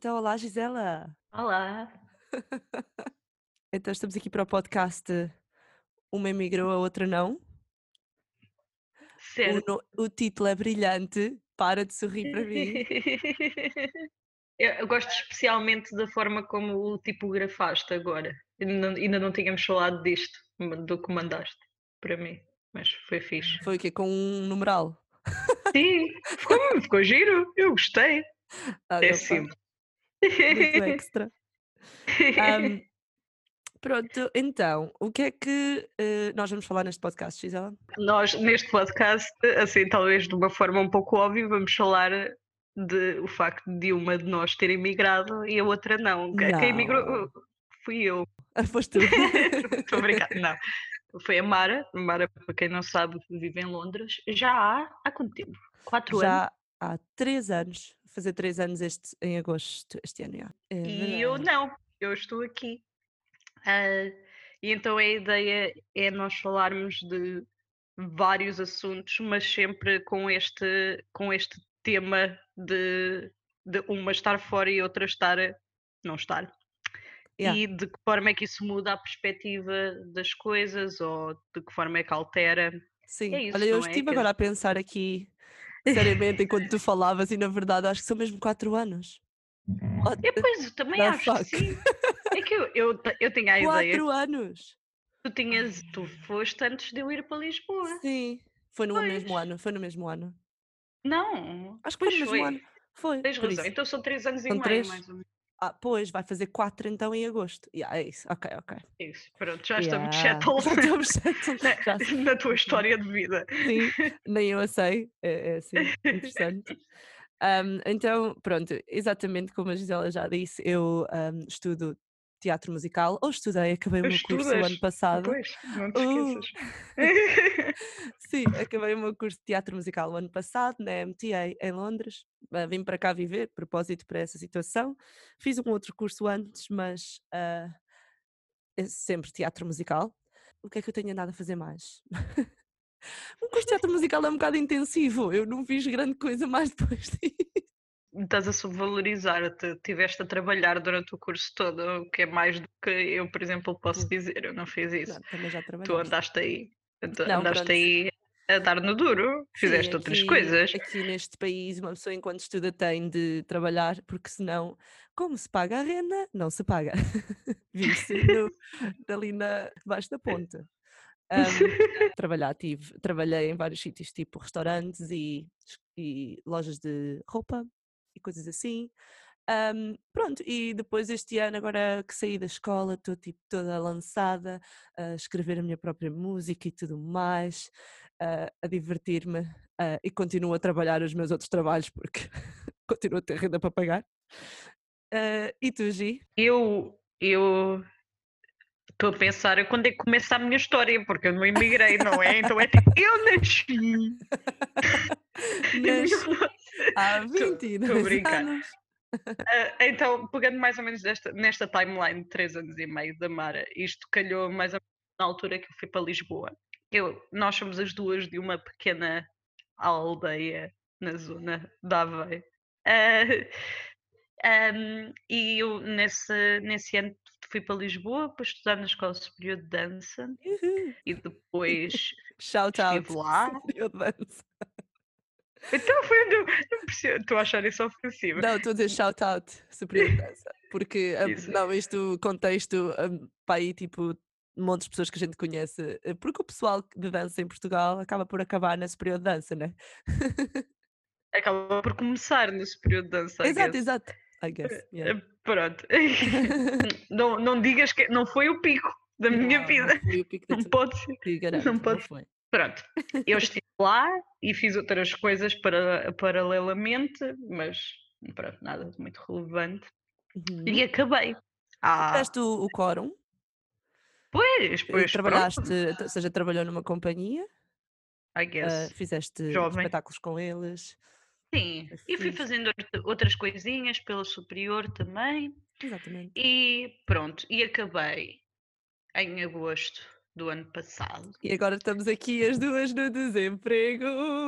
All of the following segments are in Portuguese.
Então, olá Gisela. Olá. Então estamos aqui para o podcast Uma emigrou, a outra não. O, Certo. no- o título é brilhante. Para de sorrir para mim. Eu, gosto especialmente da forma como o tipografaste agora. Ainda não, ainda não tínhamos falado disto, do que mandaste para mim, mas foi fixe. Foi o quê? Com um numeral. Sim, ficou, ficou giro, eu gostei. Ah, É simples. Muito extra. Ahm, pronto, então, o que é que eh, nós vamos falar neste podcast, Gisela? Nós, neste podcast, assim, talvez de uma forma um pouco óbvia, vamos falar de o facto de uma de nós ter emigrado e a outra não. Quem quem emigrou Não. fui eu. Ah, foste tu. Estou a brincar, não. Foi a Mara. A Mara, para quem não sabe, vive em Londres. Já há, há quanto tempo? Quatro anos. Já há três anos, fazer três anos este, em agosto este ano. já. É E eu não, eu estou aqui. Ah, e então a ideia é nós falarmos de vários assuntos, mas sempre com este, com este tema de, de uma estar fora e outra estar não estar. Yeah. E de que forma é que isso muda a perspectiva das coisas ou de que forma é que altera. Sim, É isso, olha, eu é? estive Quer agora a pensar aqui, seriamente, enquanto tu falavas, e na verdade acho que são mesmo quatro anos. What E pois, eu também the acho fuck? que sim. É que eu, eu, eu tinha a ideia Quatro anos! que tu tinhas, tu foste antes de eu ir para Lisboa. Sim, foi no mesmo Pois. ano, foi no mesmo ano. Não, Acho que foi pois no mesmo foi. ano. Foi, Tens razão. isso. Então são três anos e São meio, três? mais ou menos. Ah, pois, vai fazer quatro então em agosto. Yeah, é isso, ok, ok. Isso, pronto, já estamos Yeah, settled Já estamos settled. na, Já na tua história de vida. Sim, nem eu a sei. É, é assim, interessante. Ahm, então, pronto, exatamente como a Gisela já disse, eu ahm, estudo teatro musical, ou estudei, acabei o meu curso o ano passado. Pois, não te Uh, esqueças. Sim, acabei o meu curso de teatro musical o ano passado, na MTA, em Londres. Ah, Vim para cá viver, propósito para essa situação. Fiz um outro curso antes, mas ah, é sempre teatro musical. O que é que eu tenho andado a fazer mais? Um curso de teatro musical é um bocado intensivo. Eu não fiz grande coisa mais depois disso. Estás a subvalorizar, te tiveste a trabalhar durante o curso todo, o que é mais do que eu, por exemplo, posso Tu. dizer. Eu não fiz isso. Não, também já Tu trabalhaste. andaste aí, tu Não, andaste pronto. aí a dar no duro, Sim, fizeste outras aqui, coisas. aqui neste país, uma pessoa enquanto estuda tem de trabalhar, porque senão, como se paga a renda, não se paga. Vive-se no- ali na, debaixo da ponte. Ahm, trabalhar, tive, trabalhei em vários sítios, tipo restaurantes e, e lojas de roupa e coisas assim. Ahm, pronto, e depois este ano, agora que saí da escola, estou tipo toda lançada a escrever a minha própria música e tudo mais, ah, a divertir-me ah, e continuo a trabalhar os meus outros trabalhos porque continuo a ter renda para pagar. Ah, e tu, Gi? Eu, eu estou a pensar quando é que começa a minha história, porque eu não emigrei, não é? Então é tipo, eu nasci. 1900 há Estou estou a 22 brincar. anos. Ah, então, pegando mais ou menos desta, nesta timeline de 3 anos e meio da Mara, isto calhou mais ou menos na altura que eu fui para Lisboa. Eu, nós somos as duas de uma pequena aldeia na zona de Aveiro. Ah, ahm, e eu nesse, nesse ano fui para Lisboa para estudar na Escola Superior de Dança Uhul. e depois Shout out, estive lá. Superior de Dança. Então foi onde eu estou a achar isso ofensivo. Não, estou a dizer shout out, Superior de Dança. Porque, ah, não, isto, contexto, para aí, tipo, um monte de pessoas que a gente conhece. ah, Porque o pessoal de dança em Portugal acaba por acabar na Superior de Dança, né? Acaba por começar no Superior de Dança, exato, exato. I guess, yeah. Eh, Pronto. não, não digas que não foi o pico da minha Não, vida. não foi o pico da Não pode ser. Não não pode ser. Pronto. Eu estive lá e fiz outras coisas para, paralelamente, mas pronto, nada de muito relevante. Uhum. E acabei. Ah, Fizeste o, o quórum? pois, eh, pois, trabalhaste, pronto. ou seja, trabalhou numa companhia, I guess. fizeste Jovem. espetáculos com eles. Sim. é E fui fixe. fazendo outra- outras coisinhas pela superior também. Exatamente. E pronto, e acabei em agosto do ano passado. E agora estamos aqui as duas no desemprego,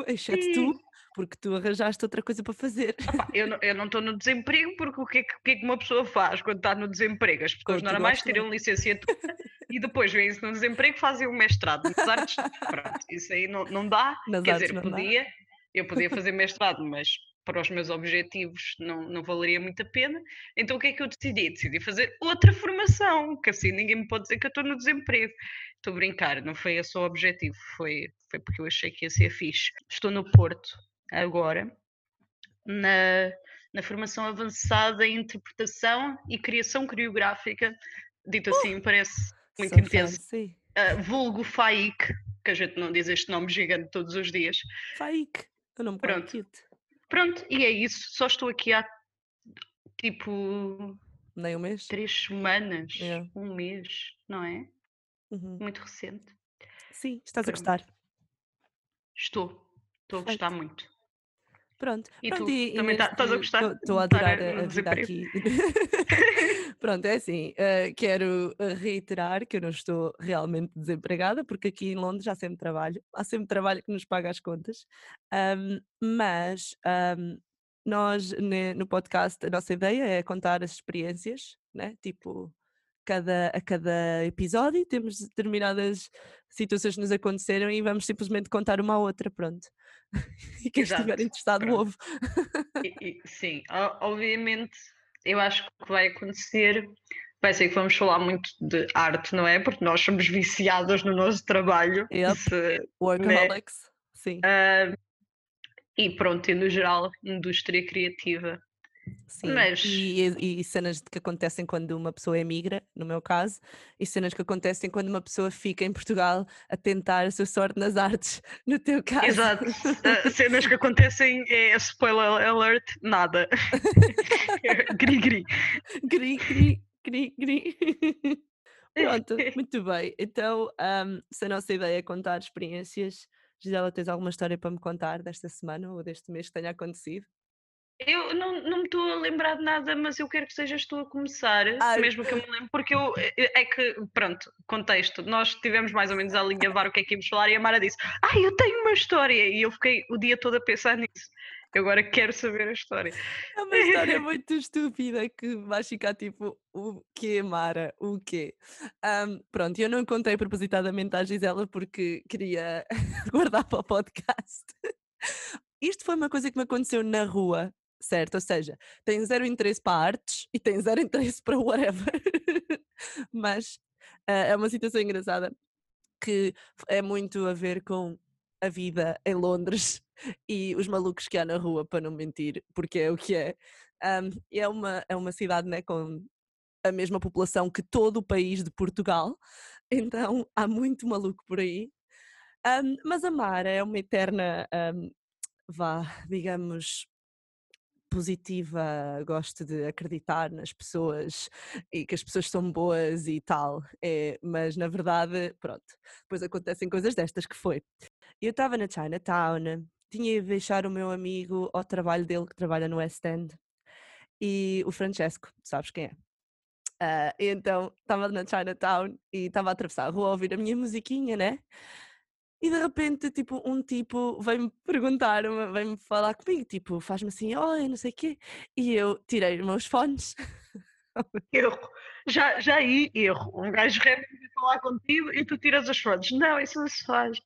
exceto tu, Sim. porque tu arranjaste outra coisa para fazer. Opá, eu não eu não estou no desemprego porque o que é que o que é que uma pessoa faz quando está no desemprego? As pessoas Continua normais tiram licenciatura e depois vêm-se no desemprego fazem um mestrado nas artes. Pronto, isso aí não não dá. Nas Quer dizer, não dá. podia, eu podia fazer mestrado, mas para os meus objetivos não não valeria muito a pena. Então o que é que eu decidi? Decidi fazer outra formação, que assim ninguém me pode dizer que eu estou no desemprego. Estou a brincar, não foi esse o objetivo, foi foi porque eu achei que ia ser fixe. Estou no Porto agora, na na formação avançada em interpretação e criação coreográfica, dito assim parece muito So intenso, ah, vulgo FAIC, que a gente não diz este nome gigante todos os dias. Fake. O nome quase Pronto. Pronto, e é isso. Só estou aqui há tipo Nem um mês? três semanas, Yeah. um mês, não é? Uhum. Muito recente. Sim, estás a Pronto. gostar. Estou. Estou a gostar muito. Pronto. E Pronto, tu? Também tá- estás a gostar Estou a adorar eh, a, a vida desemprego? aqui. Pronto, é assim. eh, quero eh, reiterar que eu não estou realmente desempregada, porque aqui em Londres há sempre trabalho. Há sempre trabalho que nos paga as contas. Ahm, mas ahm, nós, ne- no podcast, a nossa ideia é contar as experiências, né? Tipo, cada, a cada episódio temos determinadas situações que nos aconteceram e vamos simplesmente contar uma à outra, pronto. E quem estiver Exato, interessado pronto. ouve. E- e- sim, obviamente, eu acho que o que vai acontecer vai ser que vamos falar muito de arte, não é? Porque nós somos viciadas no nosso trabalho. Yep. Isso, Workaholics, sim. ah, e pronto, e no geral, indústria criativa. Sim, Mas- e, e- cenas que acontecem quando uma pessoa emigra, no meu caso, e cenas que acontecem quando uma pessoa fica em Portugal a tentar a sua sorte nas artes, no teu caso. Exato. Ah, cenas que acontecem é spoiler alert, nada. gri gri. gri, gri, gri, gri. Pronto, muito bem. Então, ahm, se a nossa ideia é contar experiências, Gisela, tens alguma história para me contar desta semana ou deste mês que tenha acontecido? Eu não, não me estou a lembrar de nada, mas eu quero que sejas tu a começar, Ai. mesmo que eu me lembre, porque eu é é que, pronto, contexto, nós estivemos mais ou menos a alinhavar o que é que íamos falar e a Mara disse, ah, eu tenho uma história, e eu fiquei o dia todo a pensar nisso. Eu agora quero saber a história. É uma história muito estúpida que vais ficar tipo, o quê, Mara? O quê? Ahm, pronto, eu não contei propositadamente à Gisela porque queria guardar para o podcast. Isto foi uma coisa que me aconteceu na rua, certo? Ou seja, tem zero interesse para artes e tem zero interesse para whatever. Mas ah, é uma situação engraçada que é muito a ver com a vida em Londres e os malucos que há na rua, para não mentir, porque é o que é. E é, uma, é uma cidade né, com a mesma população que todo o país de Portugal, então há muito maluco por aí. Ahm, mas a Mara é uma eterna, ahm, vá, digamos, positiva, gosto de acreditar nas pessoas e que as pessoas são boas e tal, é, mas na verdade, pronto, depois acontecem coisas destas que foi. Eu estava na Chinatown, tinha ido deixar o meu amigo ao trabalho dele, que trabalha no West End, e o Francesco, sabes quem é? E então estava na Chinatown e estava a atravessar a rua a ouvir a minha musiquinha, né? E de repente, tipo, um tipo veio-me perguntar, veio-me falar comigo, tipo, faz-me assim, oi, não sei o quê. E eu tirei os meus fones. Erro. Já, já aí, erro. Um gajo rap falar contigo e tu tiras as fotos. Não, isso não se faz.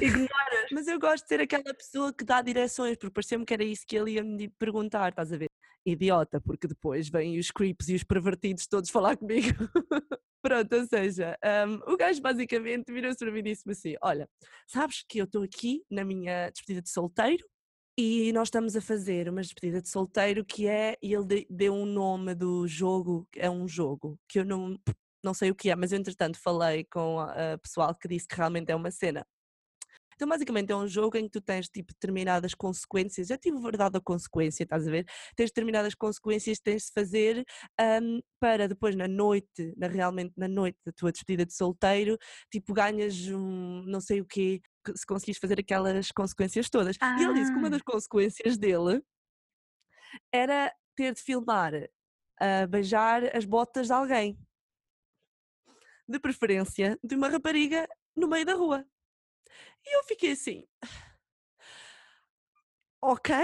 Ignoras. Mas eu gosto de ser aquela pessoa que dá direções, porque parecia-me que era isso que ele ia me perguntar, estás a ver? Idiota, porque depois vêm os creeps e os pervertidos todos falar comigo. Pronto, ou seja, hum, o gajo basicamente virou-se para mim e disse-me assim: Olha, sabes que eu estou aqui na minha despedida de solteiro e nós estamos a fazer uma despedida de solteiro que é. E ele de- deu um nome do jogo, é um jogo, que eu não, não sei o que é, mas eu entretanto falei com a pessoal que disse que realmente é uma cena. Então, basicamente, é um jogo em que tu tens tipo determinadas consequências. Eu tive verdade a consequência, estás a ver? Tens determinadas consequências que tens de fazer hum, para depois, na noite, na, realmente na noite da tua despedida de solteiro, tipo, ganhas um não sei o quê, se conseguires fazer aquelas consequências todas. E ele disse que uma Ah. das consequências dele era ter de filmar a beijar as botas de alguém. de preferência de uma rapariga no meio da rua. E eu fiquei assim, ok?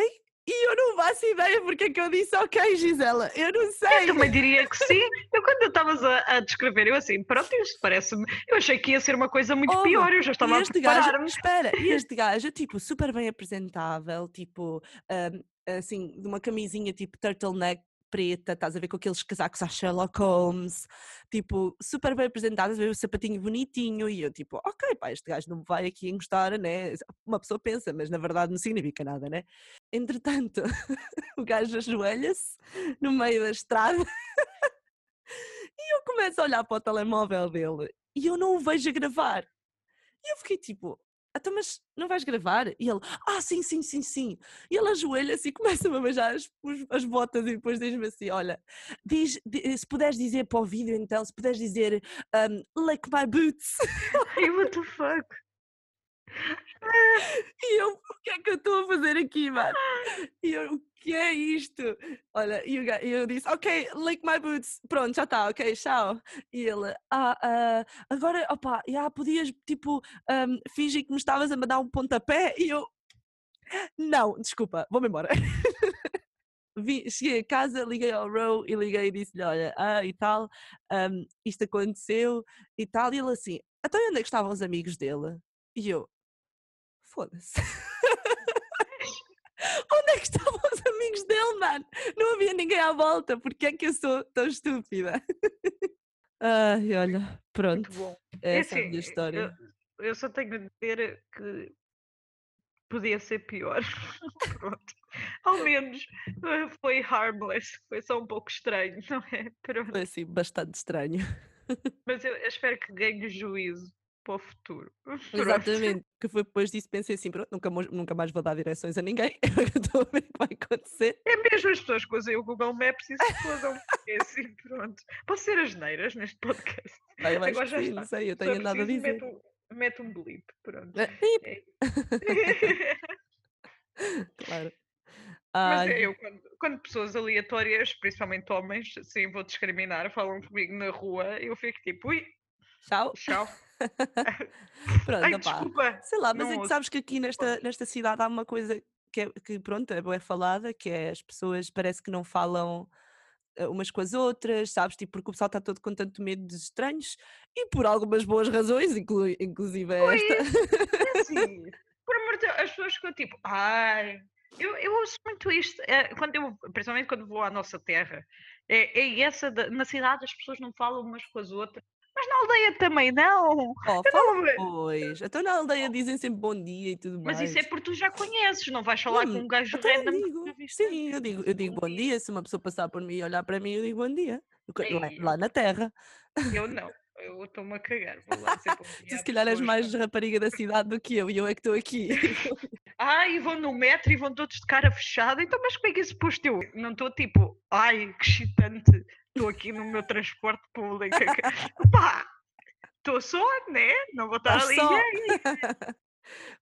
E eu não faço ideia porque é que eu disse ok, Gisela. Eu não sei. Eu também diria que sim. Eu quando estavas a, a, descrever, eu assim, pronto, isto parece-me. Eu achei que ia ser uma coisa muito oh, pior, eu já estava a preparar-me. Espera, e este gajo, tipo, super bem apresentável, tipo, um, assim, de uma camisinha tipo turtleneck preta, estás a ver com aqueles casacos a Sherlock Holmes, tipo, super bem apresentados, ver o sapatinho bonitinho, e eu tipo, ok, pá, este gajo não vai aqui encostar, né? Uma pessoa pensa, mas na verdade não significa nada, né? Entretanto, o gajo ajoelha-se no meio da estrada e eu começo a olhar para o telemóvel dele e eu não o vejo a gravar. E eu fiquei tipo, então, mas não vais gravar? E ele, ah, sim, sim, sim, sim. E ele ajoelha-se e começa-me a beijar as, as botas e depois diz-me assim: olha, diz, diz, se puderes dizer para o vídeo então, se puderes dizer um, lick my boots. Hey, what the fuck? E eu, o que é que eu estou a fazer aqui, mano? E eu, o que é isto? Olha, e eu, eu disse, ok, lick my boots, pronto, já está, ok, tchau. E ele, ah, uh, agora, opa, já podias, tipo, um, fingir que me estavas a mandar um pontapé? E eu, não, desculpa, vou-me embora. Vi, cheguei a casa, liguei ao Row e liguei e disse-lhe, olha, ah, e tal, um, isto aconteceu e tal, e ele assim, até onde é que estavam os amigos dele? E eu, foda-se. Onde é que estavam os amigos dele, mano? Não havia ninguém à volta, porque é que eu sou tão estúpida? Ai, olha, pronto. Muito bom. É essa assim, é a minha história. Eu, eu, só tenho a dizer que podia ser pior. pronto. Ao menos eh, foi harmless, foi só um pouco estranho, não é? Pronto. Foi assim, bastante estranho. Mas eu, eu espero que ganhe juízo para o futuro. Exatamente, que foi depois disso pensei assim, pronto, nunca, nunca mais vou dar direções a ninguém, estou a ver o que vai acontecer. É mesmo as pessoas que usam o Google Maps e se fodam, é assim, pronto. Posso ser as neiras neste podcast? Vai, Agora já sim, está. não sei, eu tenho nada a dizer. Mete um, mete um blip, pronto. É. claro. Mas é, eu, quando, quando, pessoas aleatórias, principalmente homens, sim, vou discriminar, falam comigo na rua, eu fico tipo, ui, tchau. Tchau. Pronto, Ai, desculpa. Sei lá, mas é que sabes que aqui nesta, nesta cidade há uma coisa que, é, que pronto, é boa falada, que é as pessoas parece que não falam eh, umas com as outras, sabes? Tipo, porque o pessoal está todo com tanto medo de estranhos e por algumas boas razões, inclu inclusive esta. É assim, por amor de Deus, as pessoas ficam tipo, ai, eu, eu ouço muito isto, é, quando eu, principalmente quando vou à nossa terra, é, é essa, de, na cidade as pessoas não falam umas com as outras, mas na aldeia também não. Oh, fala pois. Então na aldeia dizem sempre bom dia e tudo mais. Mas isso é porque tu já conheces, não vais falar com um gajo então random. Digo, sim, eu digo, eu digo bom dia. Se uma pessoa passar por mim e olhar para mim, eu digo bom dia. Lá, lá na terra. Eu não. Eu estou-me a cagar. Vou lá dizer. Tu se calhar és mais rapariga da cidade do que eu e eu é que estou aqui. ah, e vão no metro e vão todos de cara fechada. Então, mas como é que isso suposto eu? Não estou tipo, ai, que excitante estou aqui no meu transporte público. Pá, estou só, né? Não vou estar ali. Só.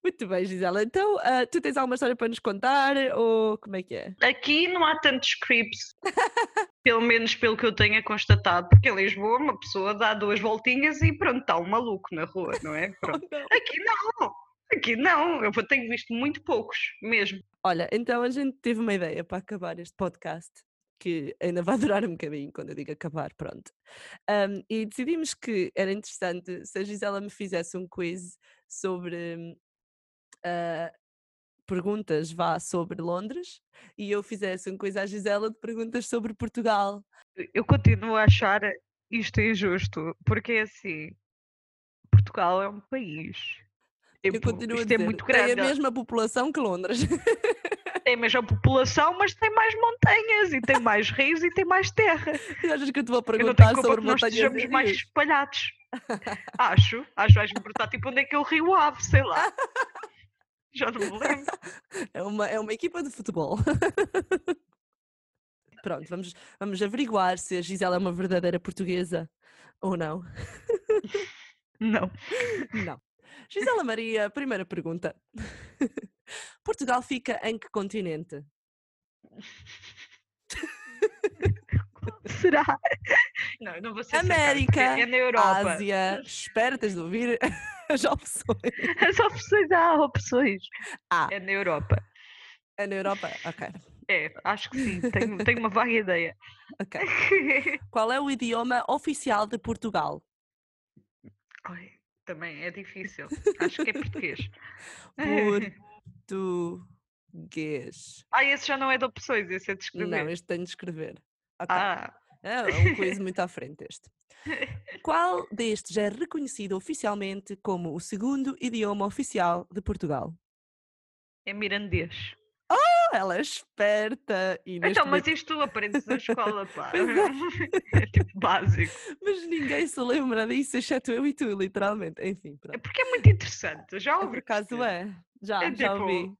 Muito bem, Gisela. Então, uh, tu tens alguma história para nos contar ou como é que é? Aqui não há tantos creeps, pelo menos pelo que eu tenha constatado, porque em Lisboa uma pessoa dá duas voltinhas e pronto, está um maluco na rua, não é? Oh, não. Aqui não, aqui não, eu tenho visto muito poucos mesmo. Olha, então a gente teve uma ideia para acabar este podcast que ainda vai durar um bocadinho quando eu digo acabar, pronto. Um, e decidimos que era interessante se a Gisela me fizesse um quiz sobre uh, perguntas vá sobre Londres e eu fizesse um quiz à Gisela de perguntas sobre Portugal. Eu continuo a achar isto injusto, porque é assim, Portugal é um país. Eu tipo, continuo a é dizer, é muito grande. tem a mesma população que Londres. tem a mesma população, mas tem mais montanhas e tem mais rios e tem mais terra. E achas que eu te vou perguntar sobre montanhas nós estejamos mais espalhados. acho, acho vais me perguntar tipo onde é que é o Rio Ave, sei lá. Já não me lembro. É uma, é uma equipa de futebol. Pronto, vamos, vamos averiguar se a Gisela é uma verdadeira portuguesa ou não. Não. Não. Gisela Maria, primeira pergunta. Portugal fica em que continente? Será? Não, não vou ser. América, É na Europa. Ásia. Espera, tens de ouvir as opções. As opções, há opções. Ah. É na Europa. É na Europa? Ok, É, acho que sim. Tenho, tenho uma vaga ideia. ok. Qual é o idioma oficial de Portugal? Ai, também é difícil. Acho que é português. Português. Ah, esse já não é de opções, esse é de escrever. Não, este tenho de escrever. Ok. Ah, É um quiz muito à frente este. Qual destes é reconhecido oficialmente como o segundo idioma oficial de Portugal? é mirandês. Oh, ela é esperta e Então, mas momento- isto tu aprendes na escola, pá. Pois É tipo básico. mas ninguém se lembra disso, exceto eu e tu, literalmente. Enfim, É pronto. porque é muito interessante. Já É, ouvi. por acaso é. Já, É já tipo, ouvi.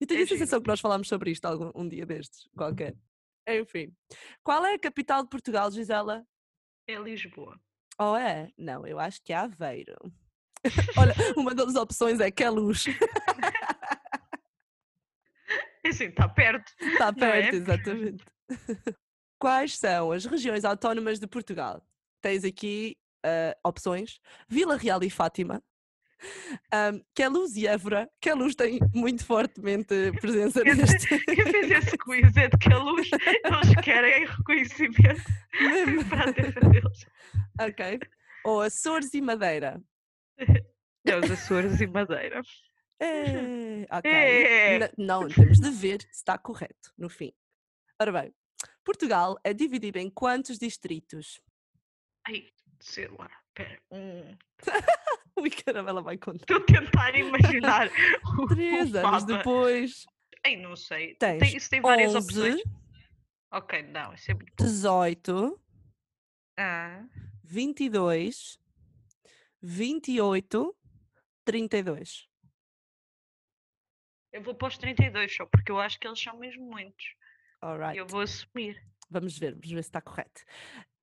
E tenho é a sensação que nós falámos sobre isto algum um dia destes, qualquer. Enfim. Qual é a capital de Portugal, Gisela? É Lisboa. Oh, é? Não, eu acho que é Aveiro. Olha, uma das opções é Queluz. É assim, está perto. Está é? perto, exatamente. Quais são as regiões autónomas de Portugal? Tens aqui ah, opções: Vila Real e Fátima, um, Queluz e Évora. Queluz tem muito fortemente presença neste. quem fez esse quiz é de que a luz eles querem reconhecimento para a terra deles. ok. Ou Açores e Madeira. É os Açores e Madeira. É, ok. É. Não, temos de ver se está correto no fim. Ora bem, Portugal é dividido em quantos distritos? Ai, sei lá. Espera. Um... Ui, caramba, ela vai contar. Estou a tentar imaginar. o- Três o anos depois, Ai, não sei. Tens Tem, isso tem várias 11, opções. Ok, não, isso é muito pouco. 18, Ah, 22, 28, 32. eu vou para os 32 só, porque eu acho que eles são mesmo muitos. Alright. Eu vou assumir. Vamos ver, vamos ver se está correto.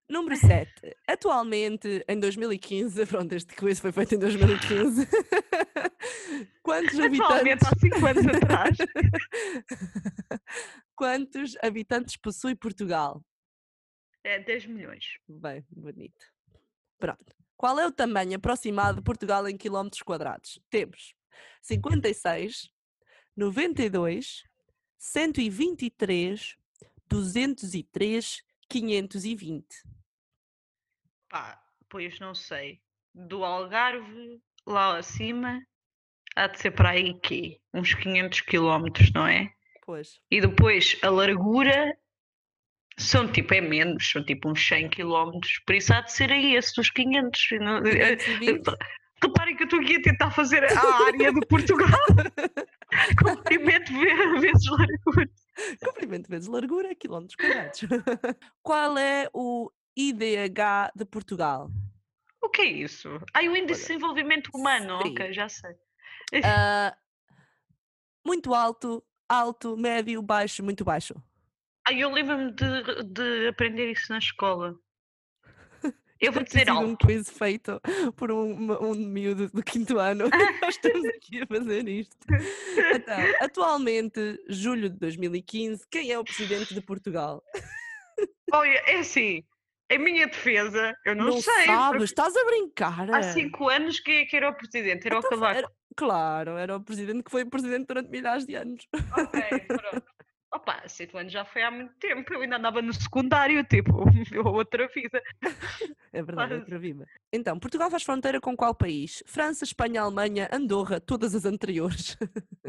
Número 7. Atualmente, em 2015, pronto, este quiz foi feito em 2015. Quantos Atualmente, habitantes, há 5 anos atrás. quantos habitantes possui Portugal? É 10 milhões. Bem, bonito. Pronto. Qual é o tamanho aproximado de Portugal em quilómetros quadrados? Temos 56, 92, 123, 203, 520. Pá, pois não sei. Do Algarve lá acima há de ser para aí quê? Uns 500 quilómetros, não é? Pois. E depois a largura são tipo, é menos, são tipo uns 100 quilómetros. Por isso há de ser aí esse dos 500. e não- 520. Reparem que eu estou aqui a tentar fazer a área de Portugal. Comprimento ve- vezes largura. Comprimento vezes largura, quilómetros quadrados. Qual é o IDH de Portugal? O que é isso? Ai, o índice de desenvolvimento humano. sim. Ok, já sei. Ah, muito alto, alto, médio, baixo, muito baixo. Ai, eu lembro-me de, de aprender isso na escola. Eu vou dizer sido um quiz feito por um, um miúdo do quinto ano. Nós estamos aqui a fazer isto. Então, atualmente, julho de 2015, quem é o presidente de Portugal? Olha, é assim, em minha defesa, eu não, sei. sabes, porque estás a brincar. Há cinco anos quem é que era o presidente? Era o Então, Cavaco. era- claro, era o presidente que foi presidente durante milhares de anos. Ok, pronto. Opa, cinco anos já foi há muito tempo. Eu ainda andava no secundário, tipo, outra vida. É verdade, é outra vida. Então, Portugal faz fronteira com qual país? França, Espanha, Alemanha, Andorra, todas as anteriores.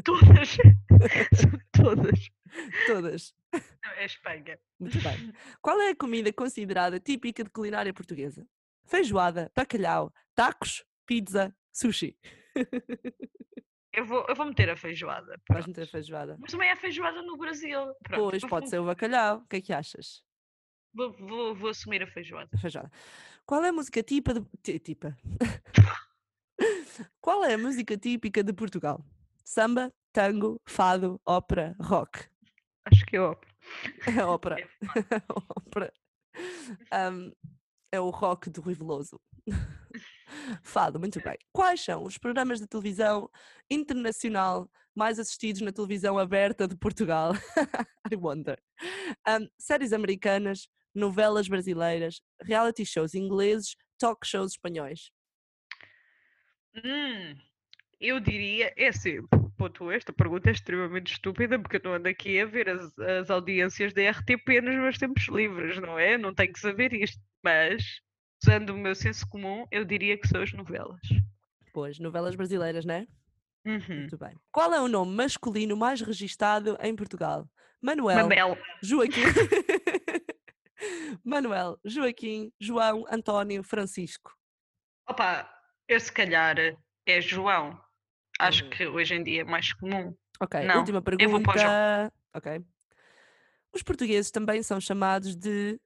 Todas. Todas. todas. Não, É Espanha. Muito bem. Qual é a comida considerada típica de culinária portuguesa? Feijoada, bacalhau, tacos, pizza, sushi. Eu vou, eu vou meter a feijoada. Vais pronto. meter feijoada? Mas também há feijoada no Brasil. Pronto, Pois, pode ser o bacalhau. O que é que achas? Vou, vou, vou assumir a feijoada. A feijoada. Qual é a música típica de... ti- Tipa. Qual é a música típica de Portugal? Samba, tango, fado, ópera, rock. Acho que é óbvio. É ópera. É ópera. Ahm, é o rock do Rui Veloso. Fado, muito bem. Quais são os programas de televisão internacional mais assistidos na televisão aberta de Portugal? I wonder. Ahm, séries americanas, novelas brasileiras, reality shows ingleses, talk shows espanhóis? Hum, eu diria, é assim, ponto, esta pergunta é extremamente estúpida porque eu não ando aqui a ver as, as audiências da RTP nos meus tempos livres, não é? Não tenho que saber isto, mas usando o meu senso comum, eu diria que são as novelas. Pois, novelas brasileiras, né? Uhum. Muito bem. Qual é o nome masculino mais registado em Portugal? Manuel, Mabel. Joaquim. Manuel, Joaquim, João, António, Francisco. Opa, eu se calhar é João. Acho Uhum. que hoje em dia é mais comum. Ok, Não, última eu vou para o João. pergunta. Ok. Os portugueses também são chamados de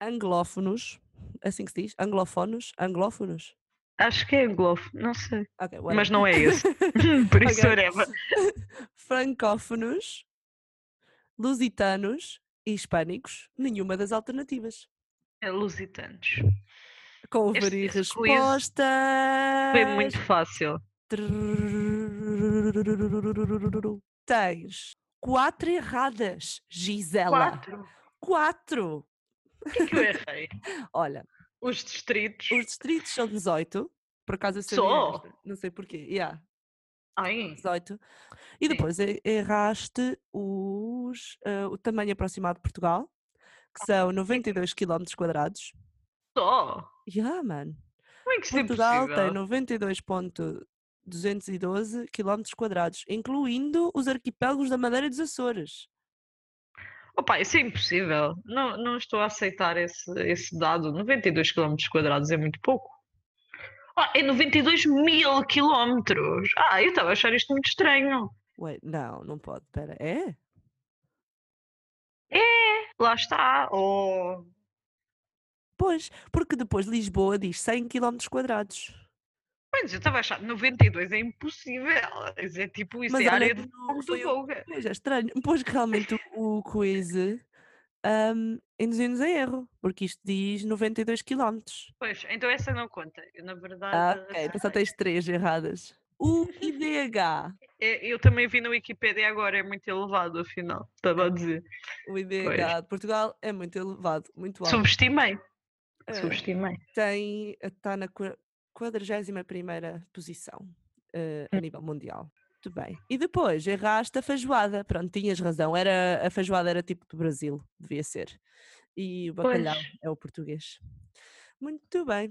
anglófonos. Assim que se diz? Anglófonos? Anglófonos? Acho que é Globo, não sei. Ok, Mas não é esse. Por isso, Ok. whatever. Francófonos, lusitanos e hispânicos. Nenhuma das alternativas. É Lusitanos. Conferi Este- respostas. Foi muito fácil. Tens quatro erradas, Gisela. Quatro. Quatro. O que é que eu errei? Olha, Os distritos. os distritos são 18. Por acaso eu sabia Só? esta, Não sei porquê. Yeah, Ai, 18. E depois e- erraste os, ah, o tamanho aproximado de Portugal, que são 92 km quadrados. só? Yeah, man. Como é que isso é Portugal tem possível? 92.212 km quadrados, incluindo os arquipélagos da Madeira e dos Açores. Opa, isso é impossível. Não, não estou a aceitar esse, esse dado. 92 km quadrados é muito pouco. Ah, é 92 mil quilómetros. Ah, eu estava a achar isto muito estranho. Wait, não, não pode. Espera, é? Lá está. Oh, Pois, porque depois Lisboa diz 100 km quadrados. Pois, eu estava a achar 92 é impossível. É tipo, isso Mas é a área que do fogo. Pois, é estranho. Pois que realmente o, o quiz um, induzir-nos a erro, porque isto diz 92 km. Pois, então essa não conta. Eu, na verdade, Ah, ok, então só tens três erradas. O IDH. É, Eu também vi no Wikipedia agora, é muito elevado, afinal. Estava a dizer. O IDH de Portugal é muito elevado, muito alto. Subestimei. Ah, Subestimei. tem, está na qua- 41 posição Hum. a nível mundial. Muito bem. E depois erraste a feijoada. Pronto, tinhas razão. Era, a feijoada era tipo do Brasil, devia ser. E o bacalhau Pois. é o português. Muito bem.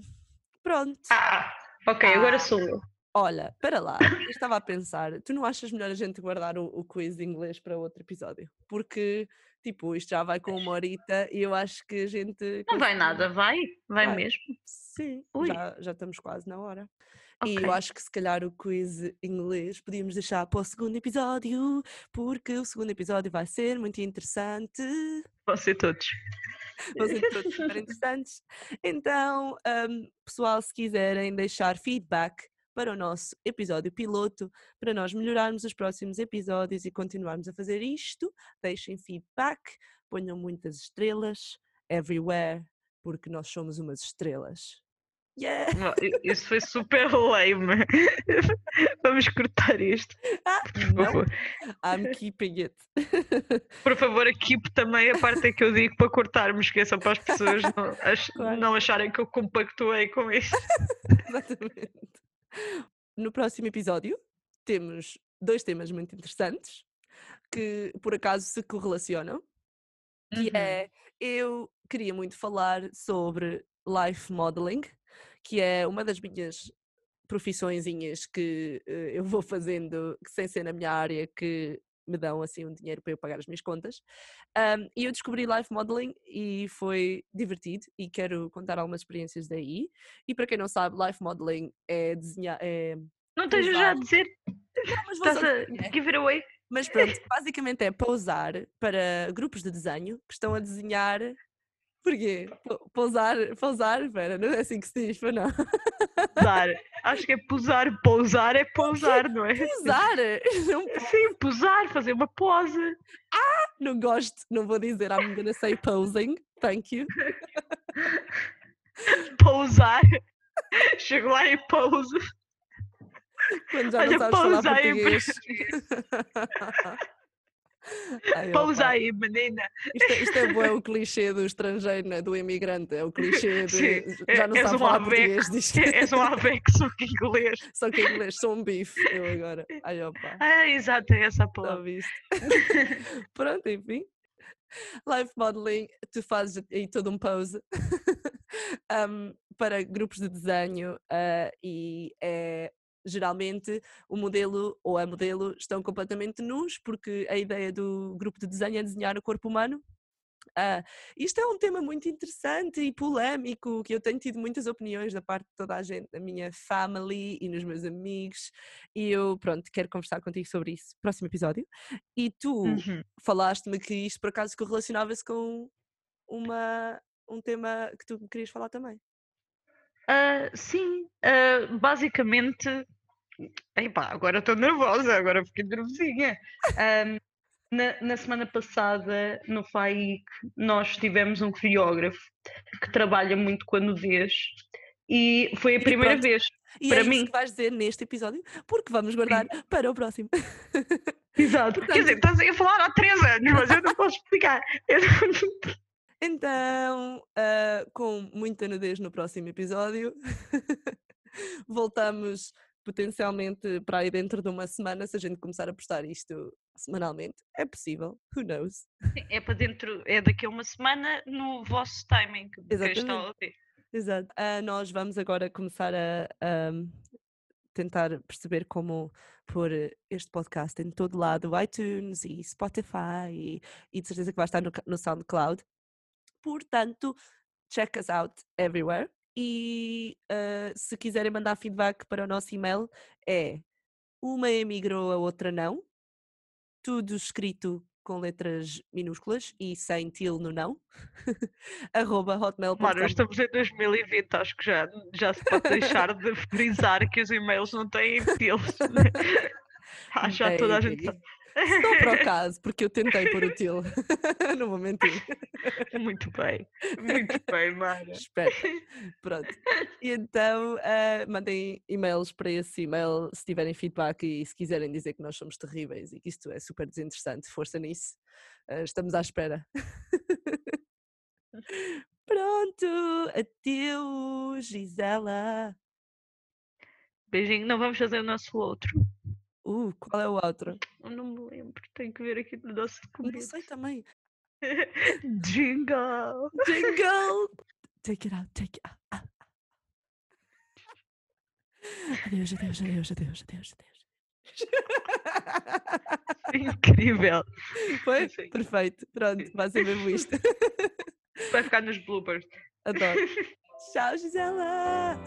Pronto. Ah, ok, agora Ah. sou eu. Olha, para lá. Eu estava a pensar, tu não achas melhor a gente guardar o, o quiz de inglês para outro episódio? Porque, tipo, isto já vai com uma horita e eu acho que a gente. Não vai nada, vai? Vai Vai. mesmo? Sim, já, já estamos quase na hora. E Ok. eu acho que se calhar o quiz inglês podíamos deixar para o segundo episódio, porque o segundo episódio vai ser muito interessante. Vão ser todos. Vão ser todos super interessantes. Então, hum, pessoal, se quiserem deixar feedback para o nosso episódio piloto, para nós melhorarmos os próximos episódios e continuarmos a fazer isto, deixem feedback, ponham muitas estrelas everywhere, porque nós somos umas estrelas. Yeah! Não, Isso foi super lame. Vamos cortar isto, Ah, por não, favor. I'm keeping it. Por favor, aqui também a parte que eu digo para cortarmos, que é só para as pessoas não, ach- Claro. não acharem que eu compactuei com isto. Exatamente. No próximo episódio temos dois temas muito interessantes que por acaso se correlacionam, que Uhum. é eu queria muito falar sobre life modeling, que é uma das minhas profissõezinhas que eh, eu vou fazendo que sem ser na minha área que me dão assim um dinheiro para eu pagar as minhas contas. Ahm, e eu descobri life modeling e foi divertido e quero contar algumas experiências daí. E para quem não sabe, life modeling é desenhar. É... Não estejas já a dizer, Não, mas só estás a give it away. Mas pronto, basicamente é pousar para grupos de desenho que estão a desenhar. Porquê? Po- Pousar, pousar, espera, não é assim que se diz, foi não. Pousar. Acho que é posar, pousar é pousar, não é? Pousar! Não, Sim, posar, fazer uma pose. não gosto, não vou dizer I'm gonna say posing, thank you. Pousar. Chego lá e pouso. Quando já Olha, não sabes falar pousar em português. Ai, Pousa aí, menina. Isto, é- isto é bué o clichê do estrangeiro, né? do imigrante. É o clichê de Sim, já é- não és sabe um falar aveco. português. Diz que És um avex que inglês. só que inglês sou um bife. Eu agora. Ai opa. Ah, exato, é essa a Já palavra. Pronto, enfim. Life modeling, tu fazes aí todo um pose um, para grupos de desenho ah, e é geralmente o modelo ou a modelo estão completamente nus porque a ideia do grupo de desenho é desenhar o corpo humano. Ah, isto é um tema muito interessante e polémico, que eu tenho tido muitas opiniões da parte de toda a gente, da minha family e nos meus amigos, e eu, pronto, quero conversar contigo sobre isso. Próximo episódio. E tu Uhum. falaste-me que isto por acaso correlacionava-se com uma, um tema que tu querias falar também. Ah, sim, ah, basicamente. Epá, agora estou nervosa, agora fiquei nervosinha. Ahm, na, na semana passada, no FAIC, nós tivemos um coreógrafo que trabalha muito com a nudez e foi a E primeira pronto. vez. E Para é isso mim. que vais dizer neste episódio, porque vamos guardar para o próximo. Exato. Quer dizer, estás a falar há três anos, mas eu não posso explicar. Não- Então, ah, com muita nudez no próximo episódio, voltamos potencialmente para aí dentro de uma semana, se a gente começar a postar isto semanalmente. É possível, who knows? É para dentro, é daqui a uma semana no vosso timing. que está a ouvir. Exato. Ah, nós vamos agora começar a, a tentar perceber como pôr este podcast em todo lado, iTunes e Spotify e, e de certeza que vai estar no, no SoundCloud. Portanto, check us out everywhere. E ah, se quiserem mandar feedback para o nosso e-mail é uma emigrou, a outra não. Tudo escrito com letras minúsculas e sem til no não. arroba hotmail.com. Mano, estamos em 2020, acho que já, já se pode deixar de frisar que os e-mails não têm filos. Ah, já toda a gente Só para o caso, porque eu tentei pôr o til. não vou mentir. Muito bem, muito bem, Mara. Espera. Pronto. E então, ah, mandem e-mails para esse e-mail se tiverem feedback e se quiserem dizer que nós somos terríveis e que isto é super desinteressante. Força nisso. Ah, estamos à espera. Pronto. Adeus, Gisela. Beijinho, não vamos fazer o nosso outro. Uh, qual é o outro? Eu não me lembro, tenho que ver aqui no nosso Não documento. sei também. Jingle! Jingle! Take it out, take it out. Ah, ah. Adeus, adeus, adeus, adeus, adeus, adeus. Incrível! Foi? Sim. Perfeito. Pronto, vai ser mesmo isto. Vai ficar nos bloopers. Adoro. Tchau, Gisela!